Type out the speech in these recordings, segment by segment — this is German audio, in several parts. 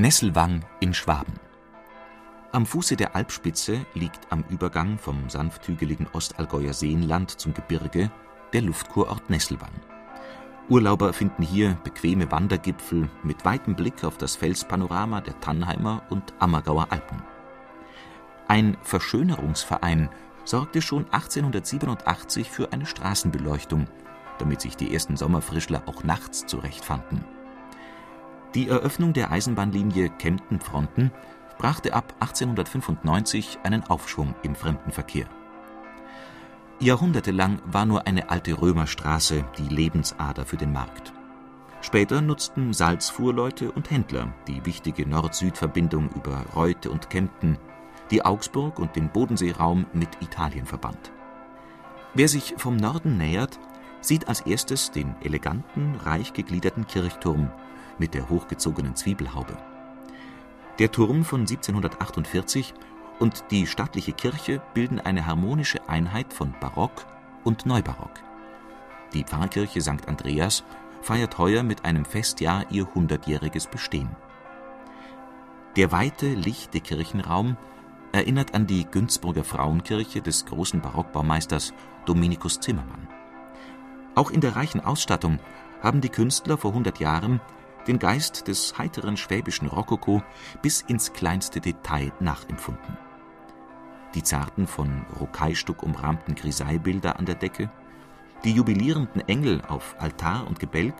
Nesselwang in Schwaben. Am Fuße der Alpspitze liegt am Übergang vom sanft hügeligen Ostallgäuer Seenland zum Gebirge der Luftkurort Nesselwang. Urlauber finden hier bequeme Wandergipfel mit weitem Blick auf das Felspanorama der Tannheimer und Ammergauer Alpen. Ein Verschönerungsverein sorgte schon 1887 für eine Straßenbeleuchtung, damit sich die ersten Sommerfrischler auch nachts zurechtfanden. Die Eröffnung der Eisenbahnlinie Kempten-Fronten brachte ab 1895 einen Aufschwung im Fremdenverkehr. Jahrhundertelang war nur eine alte Römerstraße die Lebensader für den Markt. Später nutzten Salzfuhrleute und Händler die wichtige Nord-Süd-Verbindung über Reute und Kempten, die Augsburg und den Bodenseeraum mit Italien verband. Wer sich vom Norden nähert, sieht als erstes den eleganten, reich gegliederten Kirchturm mit der hochgezogenen Zwiebelhaube. Der Turm von 1748 und die stattliche Kirche bilden eine harmonische Einheit von Barock und Neubarock. Die Pfarrkirche St. Andreas feiert heuer mit einem Festjahr ihr hundertjähriges Bestehen. Der weite, lichte Kirchenraum erinnert an die Günzburger Frauenkirche des großen Barockbaumeisters Dominikus Zimmermann. Auch in der reichen Ausstattung haben die Künstler vor 100 Jahren den Geist des heiteren schwäbischen Rokoko bis ins kleinste Detail nachempfunden. Die zarten von Rokaistuck umrahmten Grisaillebilder an der Decke, die jubilierenden Engel auf Altar und Gebälk,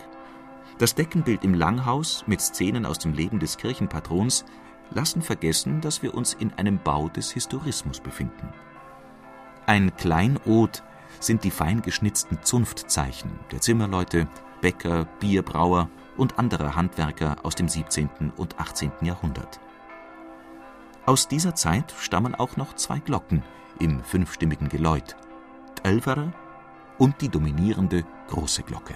das Deckenbild im Langhaus mit Szenen aus dem Leben des Kirchenpatrons lassen vergessen, dass wir uns in einem Bau des Historismus befinden. Ein Kleinod sind die fein geschnitzten Zunftzeichen der Zimmerleute, Bäcker, Bierbrauer und anderer Handwerker aus dem 17. und 18. Jahrhundert. Aus dieser Zeit stammen auch noch zwei Glocken im fünfstimmigen Geläut, d'Elferer und die dominierende große Glocke